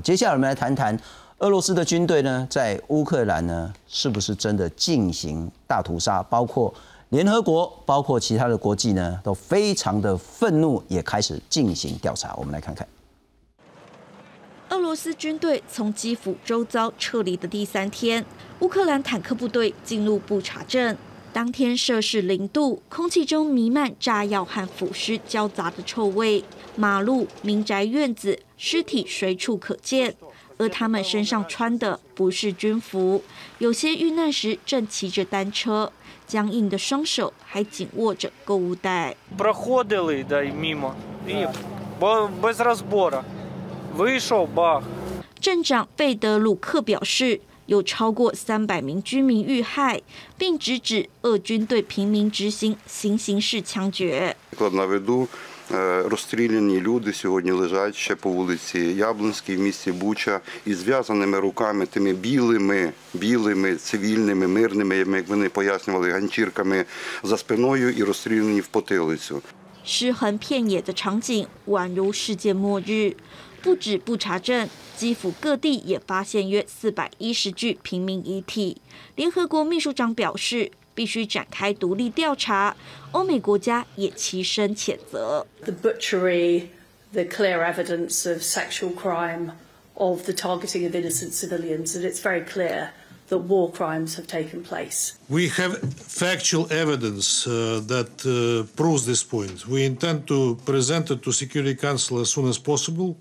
接下来我们来谈谈俄罗斯的军队呢，在乌克兰呢，是不是真的进行大屠杀？包括联合国，包括其他的国际呢，都非常的愤怒，也开始进行调查。我们来看看。俄罗斯军队从基辅周遭撤离的第三天，乌克兰坦克部队进入布查镇。当天摄氏零度，空气中弥漫炸药和腐尸交杂的臭味，马路、民宅院子，尸体随处可见。而他们身上穿的不是军服，有些遇难时正骑着单车，僵硬的双手还紧握着购物袋。镇长贝德鲁克表示，有超过三百名居民遇害，并直指俄军对平民执行行刑式枪决。розстріляні люди сьогодні лежать ще по вулиці Яблонській в місті Буча із зв'язаними руками тими білими, білими цивільними, мирними, як вони пояснювали, ганчірками за спиною і розстріляні в потилицю. 尸横遍野的场景宛如世界末日。不止布查镇，基辅各地也发现约四百一十具平民遗体。联合国秘书长表示， 必须展开独立调查。欧美国家也齐声谴责。The butchery, the clear evidence of sexual crime, of the targeting of innocent civilians, and it's very clear that war crimes have taken place. We have factual evidence uh, that uh, proves this point. We intend to present it to Security Council as soon as possible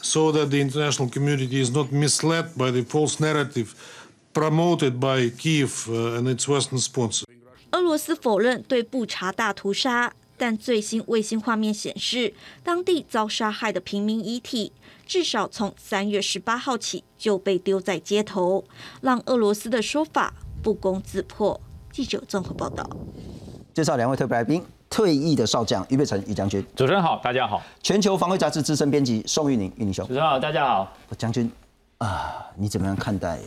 so that the international community is not misled by the false narrative promoted by Kiev uh, and its Western sponsors. 俄罗斯否认对布查大屠杀，但最新卫星画面显示，当地遭杀害的平民遗体至少从三月十八号起就被丢在街头，让俄罗斯的说法不攻自破。记者综合报道。介绍两位特别来宾：退役的少将俞北辰俞将军。主持人好，大家好。全球防卫杂志资深编辑宋玉宁玉宁兄。主持人好，大家好。将军啊，你怎么样看待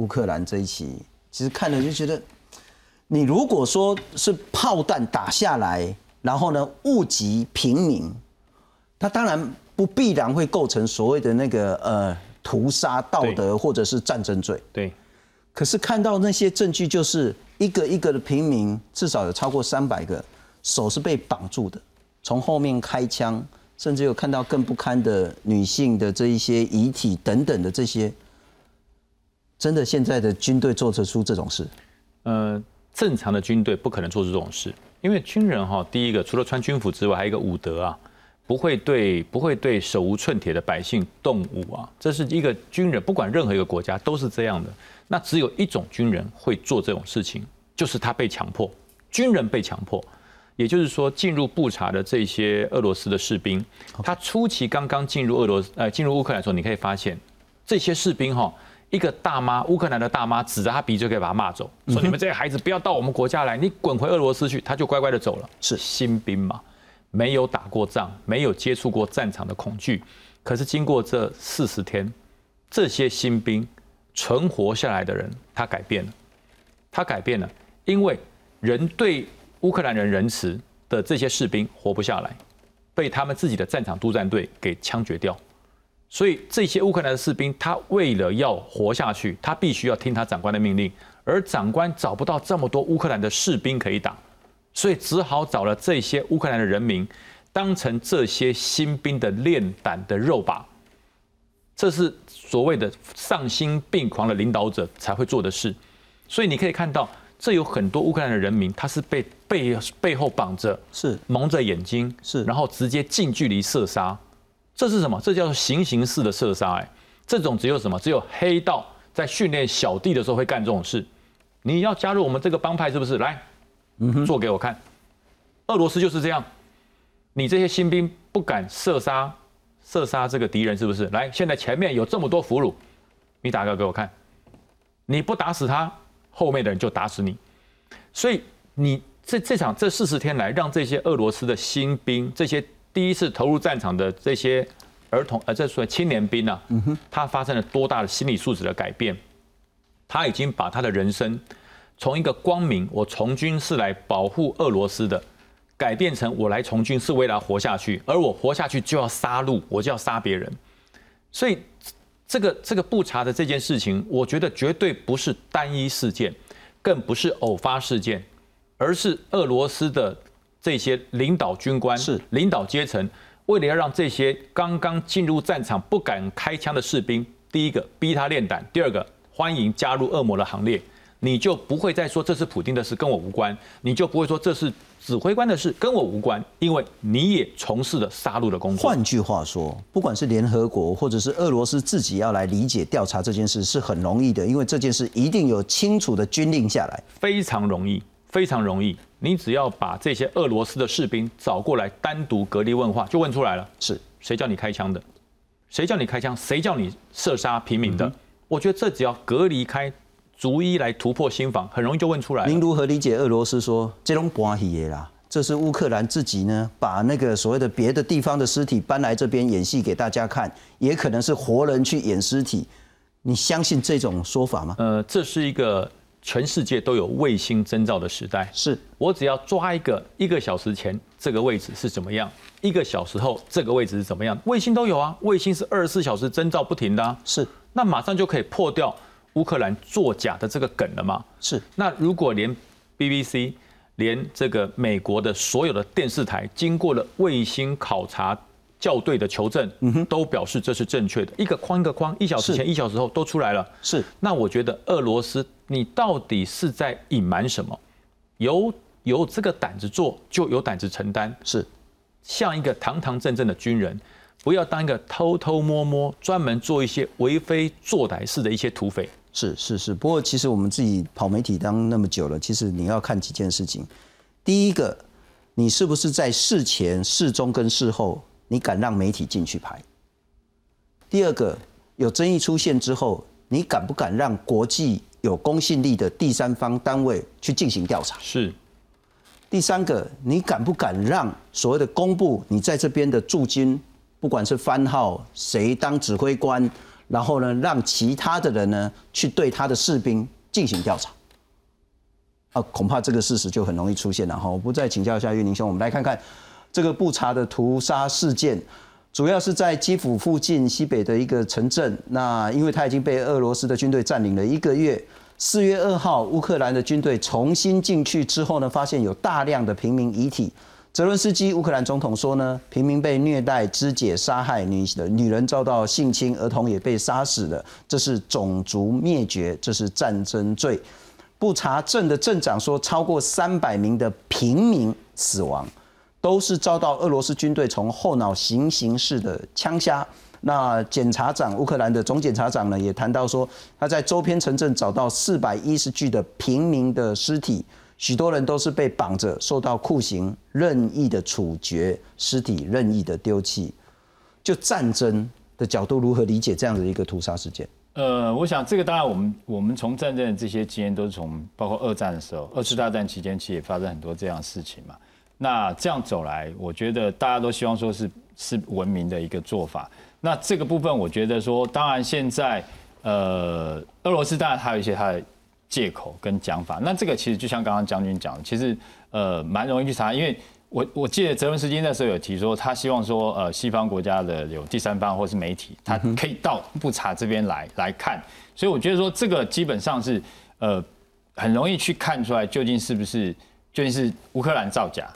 乌克兰这一期？其实看了就觉得，你如果说是炮弹打下来，然后呢误及平民，他当然。不必然会构成所谓的那个呃屠杀道德或者是战争罪。对。可是看到那些证据，就是一个一个的平民，至少有超过三百个手是被绑住的，从后面开枪，甚至有看到更不堪的女性的这一些遗体等等的这些，真的现在的军队做得出这种事？呃，正常的军队不可能做出这种事，因为军人哈，第一个除了穿军服之外，还有一个武德啊。不会对不会对手无寸铁的百姓动武啊！这是一个军人，不管任何一个国家都是这样的。那只有一种军人会做这种事情，就是他被强迫。军人被强迫，也就是说，进入布查的这些俄罗斯的士兵，他初期刚刚进入俄罗斯呃进入乌克兰的时候，你可以发现这些士兵哈，一个大妈乌克兰的大妈指着他鼻子就可以把他骂走，说你们这些孩子不要到我们国家来，你滚回俄罗斯去，他就乖乖的走了。是。新兵嘛？没有打过仗，没有接触过战场的恐惧，可是经过这四十天，这些新兵存活下来的人，他改变了，他改变了，因为人对乌克兰人仁慈的这些士兵活不下来，被他们自己的战场督战队给枪决掉，所以这些乌克兰的士兵，他为了要活下去，他必须要听他长官的命令，而长官找不到这么多乌克兰的士兵可以打。所以只好找了这些乌克兰的人民，当成这些新兵的练胆的肉靶。这是所谓的丧心病狂的领导者才会做的事。所以你可以看到，这有很多乌克兰的人民，他是被背背后绑着，是蒙着眼睛，是然后直接近距离射杀。这是什么？这叫做行刑式的射杀。哎，这种只有什么？只有黑道在训练小弟的时候会干这种事。你要加入我们这个帮派是不是？来。做给我看，俄罗斯就是这样。你这些新兵不敢射杀射杀这个敌人，是不是？来，现在前面有这么多俘虏，你打个给我看。你不打死他，后面的人就打死你。所以你这这场这四十天来，让这些俄罗斯的新兵，这些第一次投入战场的这些儿童，呃，这所谓青年兵啊，他发生了多大的心理素质的改变？他已经把他的人生。从一个光明，我从军是来保护俄罗斯的，改变成我来从军是为了活下去，而我活下去就要杀戮，我就要杀别人。所以这个这个布查的这件事情，我觉得绝对不是单一事件，更不是偶发事件，而是俄罗斯的这些领导军官、是领导阶层，为了要让这些刚刚进入战场不敢开枪的士兵，第一个逼他练胆，第二个欢迎加入恶魔的行列，你就不会再说这是普京的事，跟我无关，你就不会说这是指挥官的事，跟我无关，因为你也从事了杀戮的工作。换句话说，不管是联合国或者是俄罗斯自己要来理解调查这件事是很容易的，因为这件事一定有清楚的军令下来。非常容易，非常容易。你只要把这些俄罗斯的士兵找过来，单独隔离问话，就问出来了。是谁叫你开枪的？谁叫你开枪？谁叫你射杀平民的？我觉得这只要隔离开，逐一来突破心防，很容易就问出来了。您如何理解俄罗斯说这种关系的啦？这是乌克兰自己呢，把那个所谓的别的地方的尸体搬来这边演戏给大家看，也可能是活人去演尸体。你相信这种说法吗？呃，这是一个全世界都有卫星征兆的时代。是我只要抓一个一个小时前这个位置是怎么样，一个小时后这个位置是怎么样，卫星都有啊，卫星是二十四小时征兆不停的、啊，是那马上就可以破掉乌克兰作假的这个梗了吗。是，那如果连 BBC、连这个美国的所有的电视台经过了卫星考察校对的求证，都表示这是正确的，一个框一个框，一小时前、一小时后都出来了。是那我觉得俄罗斯，你到底是在隐瞒什么？有有这个胆子做，就有胆子承担。是像一个堂堂正正的军人，不要当一个偷偷摸摸、专门做一些为非作歹式的一些土匪。是是是，不过其实我们自己跑媒体当那么久了，其实你要看几件事情。第一个，你是不是在事前、事中跟事后，你敢让媒体进去拍？第二个，有争议出现之后，你敢不敢让国际有公信力的第三方单位去进行调查？是第三个，你敢不敢让所谓的公布你在这边的驻军，不管是番号谁当指挥官，然后呢，让其他的人呢去对他的士兵进行调查？啊，恐怕这个事实就很容易出现了哈。我不再请教一下岳宁兄，我们来看看这个布查的屠杀事件，主要是在基辅附近西北的一个城镇。那因为它已经被俄罗斯的军队占领了一个月。四月二号，乌克兰的军队重新进去之后呢，发现有大量的平民遗体。泽伦斯基乌克兰总统说呢，平民被虐待、肢解、杀害，女女人遭到性侵，儿童也被杀死了，这是种族灭绝，这是战争罪。布查镇的镇长说，超过三百名的平民死亡，都是遭到俄罗斯军队从后脑行刑式的枪杀。那检察长乌克兰的总检察长呢，也谈到说，他在周边城镇找到四百一十具的平民的尸体，许多人都是被绑着，受到酷刑、任意的处决，尸体任意的丢弃。就战争的角度，如何理解这样的一个屠杀事件？呃，我想这个当然，我们我们从战争的这些经验都是从包括二战的时候，二次大战期间其实也发生很多这样的事情嘛。那这样走来，我觉得大家都希望说是是文明的一个做法。那这个部分，我觉得说，当然现在呃，俄罗斯当然还有一些它的借口跟讲法。那这个其实就像刚刚将军讲，其实呃蛮容易去查，因为我我记得泽伦斯基那时候有提说，他希望说呃西方国家的有第三方或是媒体，他可以到布查这边来来看。所以我觉得说这个基本上是呃很容易去看出来究竟是不是究竟是乌克兰造假。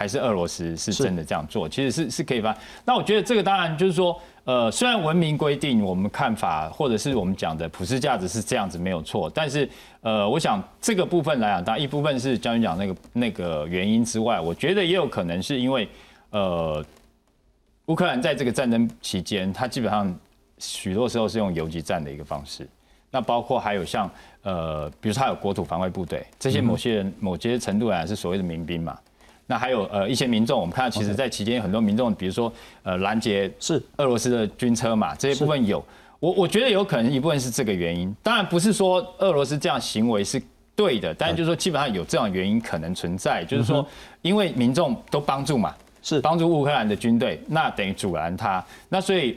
还是俄罗斯是真的这样做，其实是是可以发。那我觉得这个当然就是说，呃，虽然文明规定我们看法或者是我们讲的普世价值是这样子没有错，但是呃，我想这个部分来讲，当然一部分是将军讲那个那个原因之外，我觉得也有可能是因为呃，乌克兰在这个战争期间，它基本上许多时候是用游击战的一个方式。那包括还有像呃，比如说它有国土防卫部队，这些某些人某些程度来讲是所谓的民兵嘛。那还有呃一些民众，我们看到其实在期间有很多民众，比如说呃拦截是。俄罗斯的军车嘛，这些部分有，我我觉得有可能一部分是这个原因，当然不是说俄罗斯这样行为是对的，但是就是说基本上有这样原因可能存在，就是说因为民众都帮助嘛，是。帮助乌克兰的军队，那等于阻拦他，那所以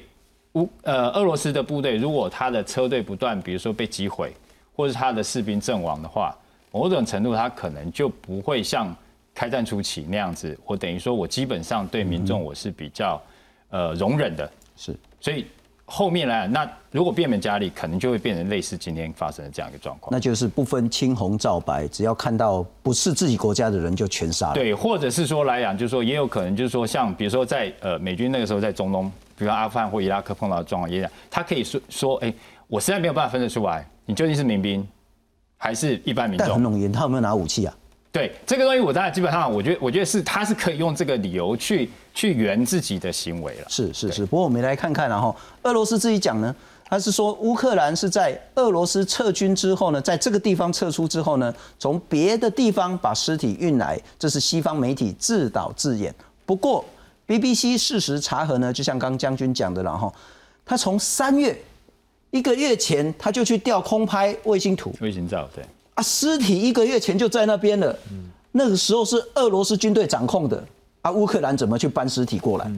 乌呃俄罗斯的部队如果他的车队不断，比如说被击毁，或是他的士兵阵亡的话，某种程度他可能就不会像。开战初期那样子，我等于说我基本上对民众我是比较呃容忍的，是，所以后面来，那如果变本加厉，可能就会变成类似今天发生的这样一个状况。那就是不分青红皂白，只要看到不是自己国家的人就全杀了。对，或者是说来讲，就是说也有可能就是说，像比如说在呃美军那个时候在中东，比如阿富汗或伊拉克碰到的状况也一样，他可以说说，哎，我实在没有办法分得出来，你究竟是民兵还是一般民众？但很容易，他有没有拿武器啊？对这个东西，我当然基本上，我觉得，我觉得是他是可以用这个理由去去圆自己的行为了。是是是，不过我们来看看，然后俄罗斯自己讲呢，他是说乌克兰是在俄罗斯撤军之后呢，在这个地方撤出之后呢，从别的地方把尸体运来，这是西方媒体自导自演。不过 BBC 事实查核呢，就像刚将军讲的，然后他从三月一个月前他就去调空拍卫星图、卫星照，对。啊，尸体一个月前就在那边了，那个时候是俄罗斯军队掌控的，啊，乌克兰怎么去搬尸体过来？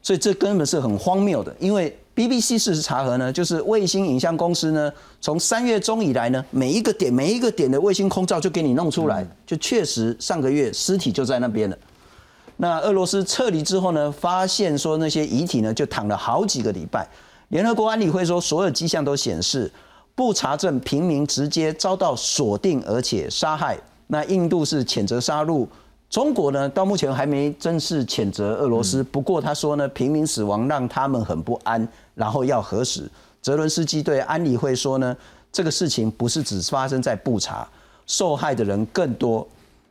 所以这根本是很荒谬的。因为 BBC 事实查核呢，就是卫星影像公司呢，从三月中以来呢，每一个点每一个点的卫星空照就给你弄出来，就确实上个月尸体就在那边了。那俄罗斯撤离之后呢，发现说那些遗体呢就躺了好几个礼拜。联合国安理会说，所有迹象都显示。不查证平民直接遭到锁定而且杀害，那印度是谴责杀戮，中国呢到目前还没正式谴责俄罗斯。不过他说呢，平民死亡让他们很不安，然后要核实。泽伦斯基对安理会说呢，这个事情不是只发生在布查，受害的人更多。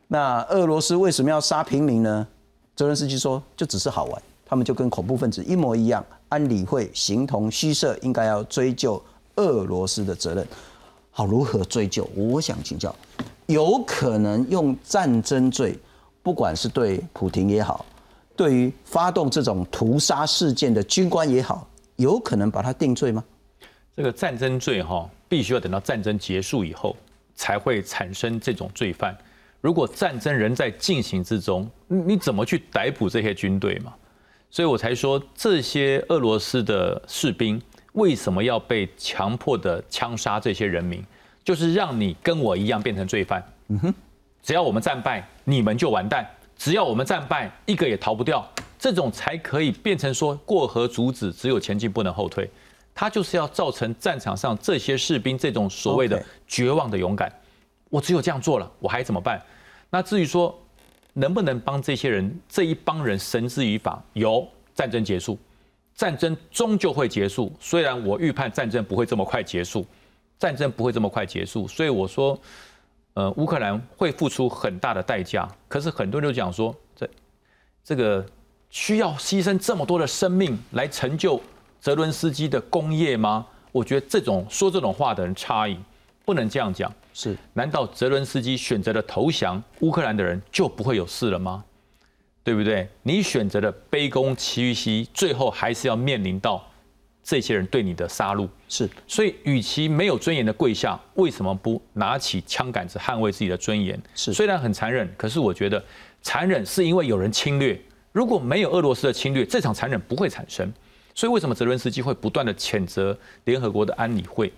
那俄罗斯为什么要杀平民呢？泽伦斯基说，就只是好玩，他们就跟恐怖分子一模一样。安理会形同虚设，应该要追究。俄罗斯的责任，好如何追究？我想请教，有可能用战争罪，不管是对普廷也好，对于发动这种屠杀事件的军官也好，有可能把他定罪吗？这个战争罪哈，必须要等到战争结束以后才会产生这种罪犯。如果战争仍在进行之中，你怎么去逮捕这些军队嘛？所以我才说这些俄罗斯的士兵。为什么要被强迫的枪杀这些人民？就是让你跟我一样变成罪犯。嗯哼，只要我们战败，你们就完蛋；只要我们战败，一个也逃不掉。这种才可以变成说过河卒子，只有前进不能后退。他就是要造成战场上这些士兵这种所谓的绝望的勇敢。我只有这样做了，我还怎么办？那至于说能不能帮这些人这一帮人绳之以法？有战争结束。战争终究会结束，虽然我预判战争不会这么快结束，战争不会这么快结束，所以我说，呃，乌克兰会付出很大的代价。可是很多人就讲说，这这个需要牺牲这么多的生命来成就泽伦斯基的工业吗？我觉得这种说这种话的人差异不能这样讲。是，难道泽伦斯基选择了投降，乌克兰的人就不会有事了吗？对不对？你选择的卑躬屈膝，最后还是要面临到这些人对你的杀戮。是，所以与其没有尊严的跪下，为什么不拿起枪杆子捍卫自己的尊严？是，虽然很残忍，可是我觉得残忍是因为有人侵略。如果没有俄罗斯的侵略，这场残忍不会产生。所以为什么泽伦斯基会不断的谴责联合国的安理会？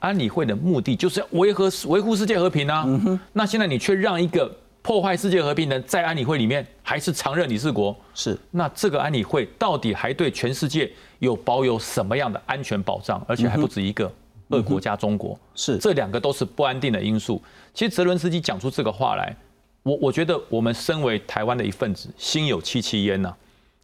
安理会的目的就是要维和维护世界和平啊。那现在你却让一个。破坏世界和平的在安理会里面还是常任理事国，是那这个安理会到底还对全世界有保有什么样的安全保障？而且还不止一个，俄国加中国，是这两个都是不安定的因素。其实泽伦斯基讲出这个话来，我我觉得我们身为台湾的一份子，心有戚戚焉呐。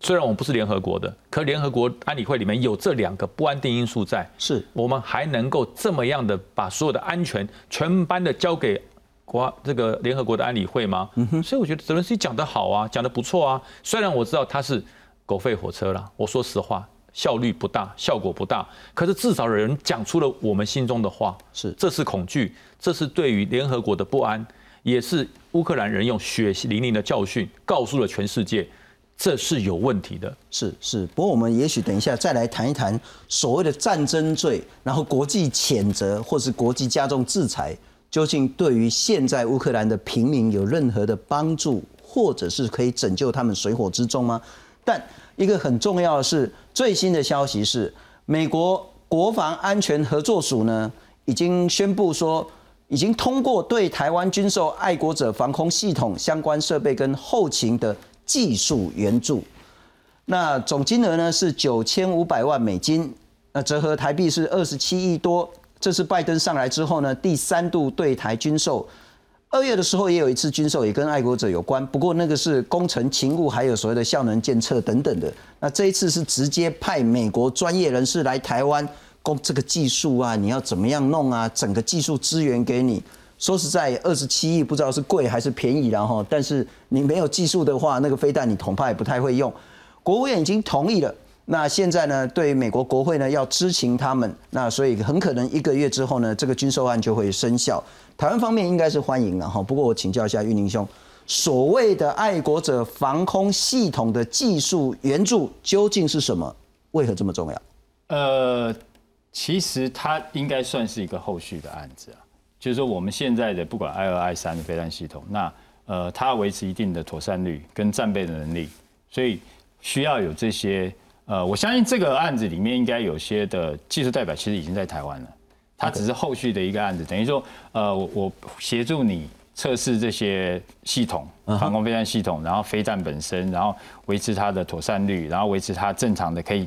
虽然我们不是联合国的，可联合国安理会里面有这两个不安定因素在，是我们还能够这么样的把所有的安全全班的交给。国这个联合国的安理会吗？所以我觉得泽伦斯基讲得好啊，讲得不错啊。虽然我知道他是狗吠火车了，我说实话，效率不大，效果不大。可是至少有人讲出了我们心中的话，是，这是恐惧，这是对于联合国的不安，也是乌克兰人用血淋淋的教训告诉了全世界，这是有问题的。是是，不过我们也许等一下再来谈一谈所谓的战争罪，然后国际谴责或是国际加重制裁。究竟对于现在乌克兰的平民有任何的帮助，或者是可以拯救他们水火之中吗？但一个很重要的是，最新的消息是，美国国防安全合作署呢已经宣布说，已经通过对台湾军售爱国者防空系统相关设备跟后勤的技术援助，那总金额呢是九千五百万美金。那折合台币是二十七亿多。这是拜登上来之后呢，第三度对台军售。二月的时候也有一次军售，也跟爱国者有关，不过那个是工程勤务，还有所谓的效能监测等等的。那这一次是直接派美国专业人士来台湾，供这个技术啊，你要怎么样弄啊？整个技术资源给你。说实在，二十七亿不知道是贵还是便宜，然后，但是你没有技术的话，那个飞弹你恐怕也不太会用。国务院已经同意了。那现在呢？对美国国会呢要知情他们，那所以很可能一个月之后呢，这个军售案就会生效。台湾方面应该是欢迎了哈。不过我请教一下玉宁兄，所谓的爱国者防空系统的技术援助究竟是什么？为何这么重要？呃，其实它应该算是一个后续的案子啊，就是说我们现在的不管 I 二 I 三的飞弹系统，那呃它维持一定的妥善率跟战备的能力，所以需要有这些。呃，我相信这个案子里面应该有些的技术代表其实已经在台湾了，他只是后续的一个案子，等于说，呃，我协助你测试这些系统，航空飞弹系统，然后飞弹本身，然后维持它的妥善率，然后维持它正常的可以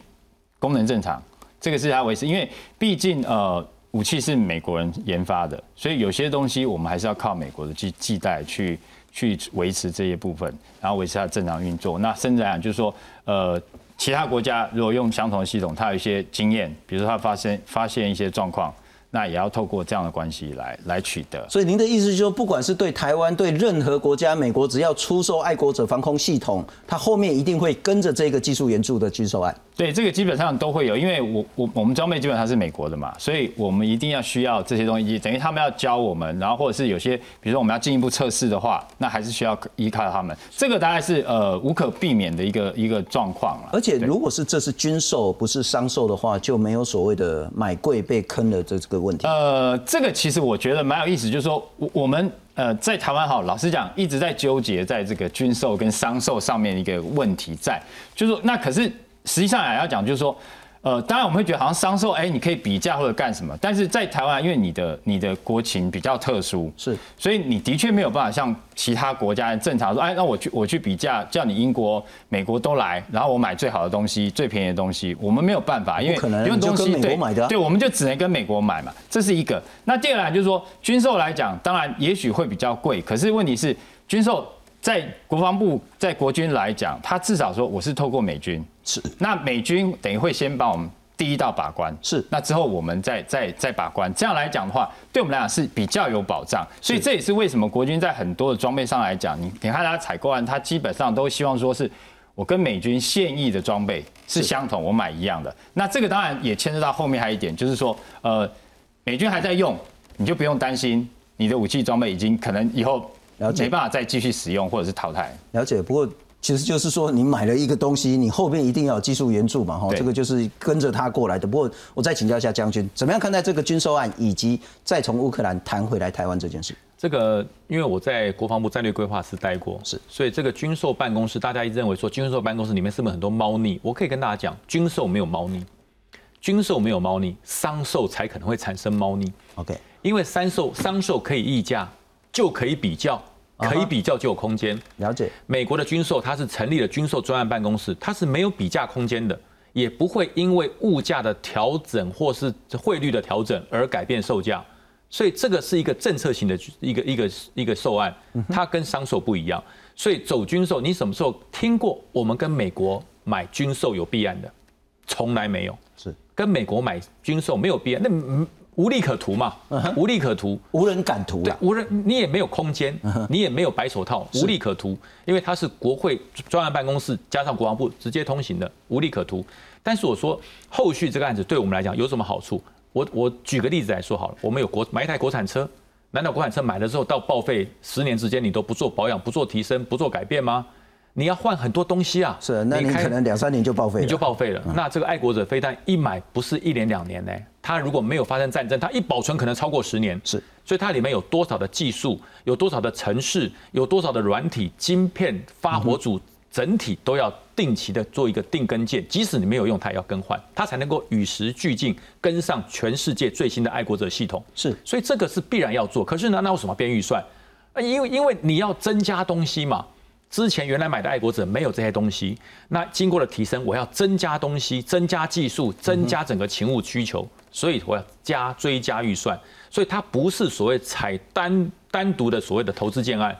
功能正常，这个是它维持，因为毕竟呃武器是美国人研发的，所以有些东西我们还是要靠美国的去替代去去维持这些部分，然后维持它正常运作。那甚至来讲就是说，呃。其他国家如果用相同的系统，它有一些经验，比如说它发生发现一些状况。那也要透过这样的关系来来取得。所以您的意思就是说，不管是对台湾、对任何国家，美国只要出售爱国者防空系统，它后面一定会跟着这个技术援助的军售案。对，这个基本上都会有，因为我我我们装备基本上是美国的嘛，所以我们一定要需要这些东西，等于他们要教我们，然后或者是有些，比如说我们要进一步测试的话，那还是需要依靠他们。这个大概是呃无可避免的一个一个状况了。而且如果是这是军售不是商售的话，就没有所谓的买贵被坑的这这个。问题呃，这个其实我觉得蛮有意思，就是说我我们呃在台湾哈，老实讲一直在纠结在这个军售跟商售上面一个问题在，就是说那可是实际上也要讲，就是说。呃，当然我们会觉得好像商售，哎，你可以比价或者干什么，但是在台湾，因为你的你的国情比较特殊，是，所以你的确没有办法像其他国家正常说，哎，那我去我去比价，叫你英国、美国都来，然后我买最好的东西、最便宜的东西，我们没有办法，因为因为东西对对，我们就只能跟美国买嘛，这是一个。那第二来就是说，军售来讲，当然也许会比较贵，可是问题是军售。在国防部，在国军来讲，他至少说我是透过美军，是那美军等于会先帮我们第一道把关，是那之后我们再再再把关，这样来讲的话，对我们来讲是比较有保障。所以这也是为什么国军在很多的装备上来讲，你你看他采购案，他基本上都希望说是我跟美军现役的装备是相同，我买一样的。那这个当然也牵涉到后面还有一点，就是说呃，美军还在用，你就不用担心你的武器装备已经可能以后。没办法再继续使用或者是淘汰。了解，不过其实就是说，你买了一个东西，你后面一定要有技术援助嘛，哈，这个就是跟着他过来的。不过我再请教一下将军，怎么样看待这个军售案，以及再从乌克兰谈回来台湾这件事？这个，因为我在国防部战略规划室待过，是，所以这个军售办公室，大家一直认为说军售办公室里面是不是很多猫腻？我可以跟大家讲，军售没有猫腻，军售没有猫腻，商售才可能会产生猫腻。OK，因为商售商售可以议价，就可以比较。可以比较就有空间。了解，美国的军售，它是成立了军售专案办公室，它是没有比价空间的，也不会因为物价的调整或是汇率的调整而改变售价。所以这个是一个政策型的一个一个一个售案，它跟商售不一样。所以走军售，你什么时候听过我们跟美国买军售有弊案的？从来没有。是跟美国买军售没有弊案，那。无利可图嘛，无利可图，无人敢图。对，无人你也没有空间，你也没有白手套，无利可图。因为它是国会专案办公室加上国防部直接通行的，无利可图。但是我说后续这个案子对我们来讲有什么好处？我我举个例子来说好了，我们有国买一台国产车，难道国产车买了之后到报废十年之间你都不做保养、不做提升、不做改变吗？你要换很多东西啊，是，那你可能两三年就报废，你就报废了。那这个爱国者飞弹一买不是一年两年呢？它如果没有发生战争，它一保存可能超过十年。是，所以它里面有多少的技术，有多少的城市，有多少的软体晶片发火组，整体都要定期的做一个定根件，即使你没有用，它也要更换，它才能够与时俱进，跟上全世界最新的爱国者系统。是，所以这个是必然要做。可是呢，那为什么编预算？因为因为你要增加东西嘛。之前原来买的爱国者没有这些东西，那经过了提升，我要增加东西，增加技术，增加整个勤务需求，所以我要加追加预算，所以它不是所谓采单单独的所谓的投资建案，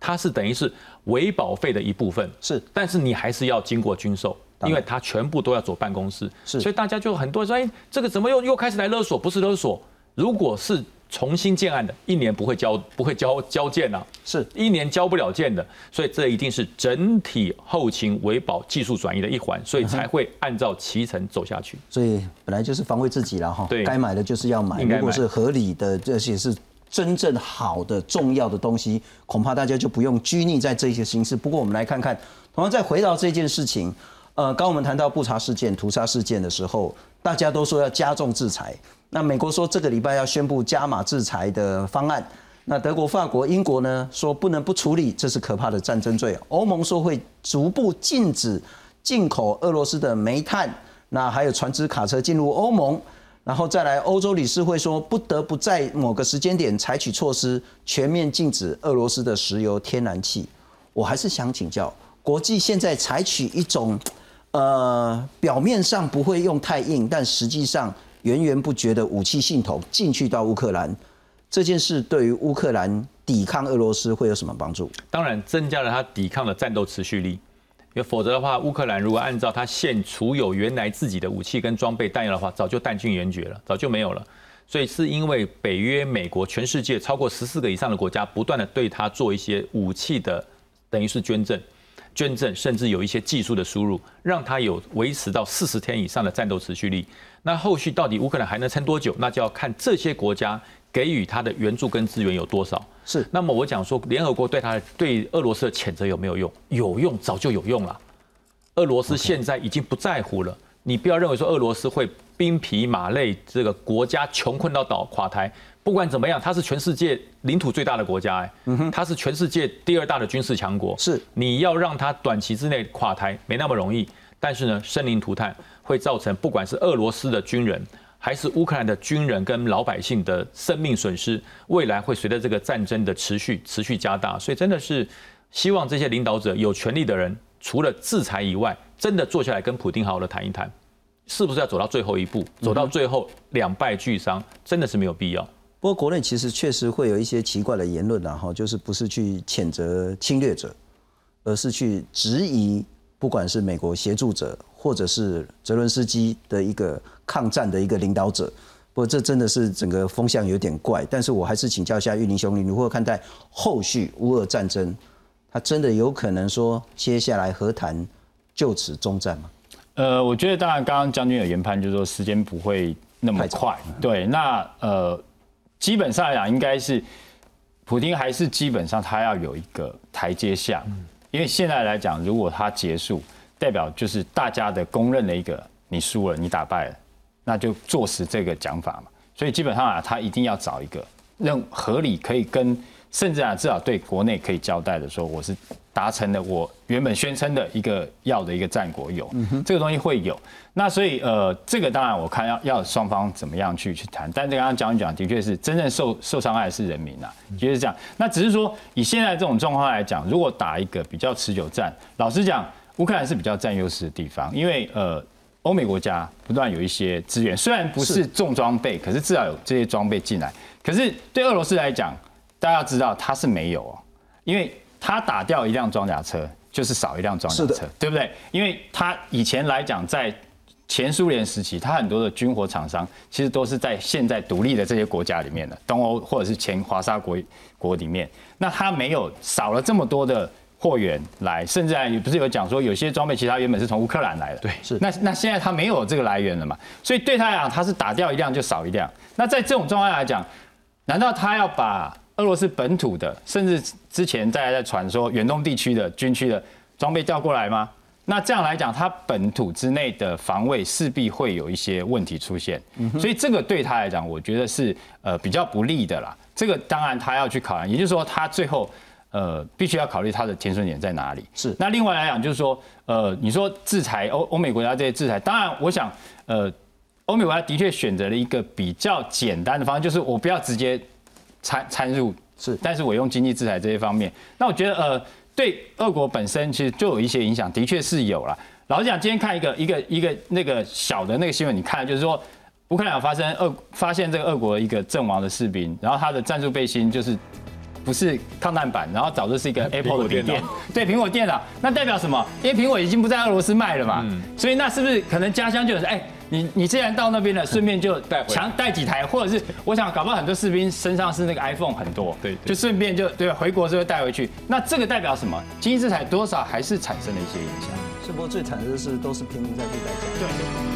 它是等于是维保费的一部分，是，但是你还是要经过军售，因为它全部都要走办公室，是。所以大家就很多人说，哎，这个怎么又又开始来勒索？不是勒索，如果是重新建案的，一年不会交不会交交件啊，是。一年交不了件的，所以这一定是整体后勤维保技术转移的一环，所以才会按照脐程走下去。所以本来就是防卫自己了哈，对。该买的就是要买如果是合理的，这些是真正好的重要的东西，恐怕大家就不用拘泥在这些形式。不过我们来看看，同样再回到这件事情，呃，刚我们谈到布查事件、屠杀事件的时候，大家都说要加重制裁，那美国说这个礼拜要宣布加码制裁的方案。那德国、法国、英国呢说不能不处理，这是可怕的战争罪。欧盟说会逐步禁止进口俄罗斯的煤炭，那还有船只、卡车进入欧盟，然后再来欧洲理事会说不得不在某个时间点采取措施，全面禁止俄罗斯的石油、天然气。我还是想请教，国际现在采取一种，呃，表面上不会用太硬，但实际上源源不绝的武器系统进去到乌克兰，这件事对于乌克兰抵抗俄罗斯会有什么帮助？当然增加了他抵抗的战斗持续力，因为否则的话，乌克兰如果按照它现储有原来自己的武器跟装备弹药的话，早就弹尽援绝了，早就没有了。所以是因为北约、美国、全世界超过十四个以上的国家不断的对它做一些武器的，等于是捐赠。捐赠，甚至有一些技术的输入，让它有维持到四十天以上的战斗持续力。那后续到底乌克兰还能撑多久？那就要看这些国家给予它的援助跟资源有多少。是。那么我讲说，联合国对它对俄罗斯的谴责有没有用？有用，早就有用了。俄罗斯现在已经不在乎了。你不要认为说俄罗斯会兵疲马累，这个国家穷困到倒垮台。不管怎么样，它是全世界领土最大的国家，哎，它是全世界第二大的军事强国。是，你要让它短期之内垮台没那么容易，但是呢，生灵涂炭会造成不管是俄罗斯的军人，还是乌克兰的军人跟老百姓的生命损失，未来会随着这个战争的持续持续加大。所以真的是希望这些领导者有权力的人，除了制裁以外，真的坐下来跟普京好好的谈一谈，是不是要走到最后一步，走到最后两败俱伤，真的是没有必要。不过国内其实确实会有一些奇怪的言论然后就是不是去谴责侵略者，而是去质疑，不管是美国协助者，或者是泽伦斯基的一个抗战的一个领导者。不过这真的是整个风向有点怪。但是我还是请教一下玉林兄，你如何看待后续乌俄战争？他真的有可能说接下来和谈就此终战吗？呃，我觉得当然，刚刚将军有研判，就是说时间不会那么快。对，那呃。基本上来讲，应该是普京还是基本上他要有一个台阶下，因为现在来讲，如果他结束，代表就是大家的公认的一个你输了，你打败了，那就坐实这个讲法嘛。所以基本上啊，他一定要找一个任合理可以跟。甚至啊，至少对国内可以交代的说，我是达成了我原本宣称的一个要的一个战果有，这个东西会有。那所以呃，这个当然我看要要双方怎么样去去谈。但这刚刚讲讲，的确是真正受受伤害的是人民呐，就是这样。那只是说以现在这种状况来讲，如果打一个比较持久战，老实讲，乌克兰是比较占优势的地方，因为呃，欧美国家不断有一些资源，虽然不是重装备，可是至少有这些装备进来。可是对俄罗斯来讲，大家知道他是没有哦，因为他打掉一辆装甲车，就是少一辆装甲车，对不对？因为他以前来讲，在前苏联时期，他很多的军火厂商其实都是在现在独立的这些国家里面的东欧或者是前华沙国国里面，那他没有少了这么多的货源来，甚至也不是有讲说有些装备其他原本是从乌克兰来的，对，是。那那现在他没有这个来源了嘛？所以对他来讲，他是打掉一辆就少一辆。那在这种状况来讲，难道他要把？俄罗斯本土的，甚至之前大家在传说远东地区的军区的装备调过来吗？那这样来讲，它本土之内的防卫势必会有一些问题出现，所以这个对他来讲，我觉得是呃比较不利的啦。这个当然他要去考量，也就是说他最后呃必须要考虑他的停损点在哪里。是。那另外来讲，就是说呃你说制裁欧欧美国家这些制裁，当然我想呃欧美国家的确选择了一个比较简单的方式，就是我不要直接。参参入是，但是我用经济制裁这些方面，那我觉得呃，对俄国本身其实就有一些影响，的确是有了。老实讲，今天看一个一个一个那个小的那个新闻，你看就是说，乌克兰有发生俄发现这个俄国一个阵亡的士兵，然后他的战术背心就是不是抗弹板，然后找的是一个 Apple 的笔电，对苹果电脑，那代表什么？因为苹果已经不在俄罗斯卖了嘛，所以那是不是可能家乡就有哎？你你既然到那边了，顺便就带强带几台，或者是我想搞不好很多士兵身上是那个 iPhone 很多，对，就顺便就对回国之后带回去。那这个代表什么？经济制裁多少还是产生了一些影响。是不过最惨的是都是平民在被代价。对。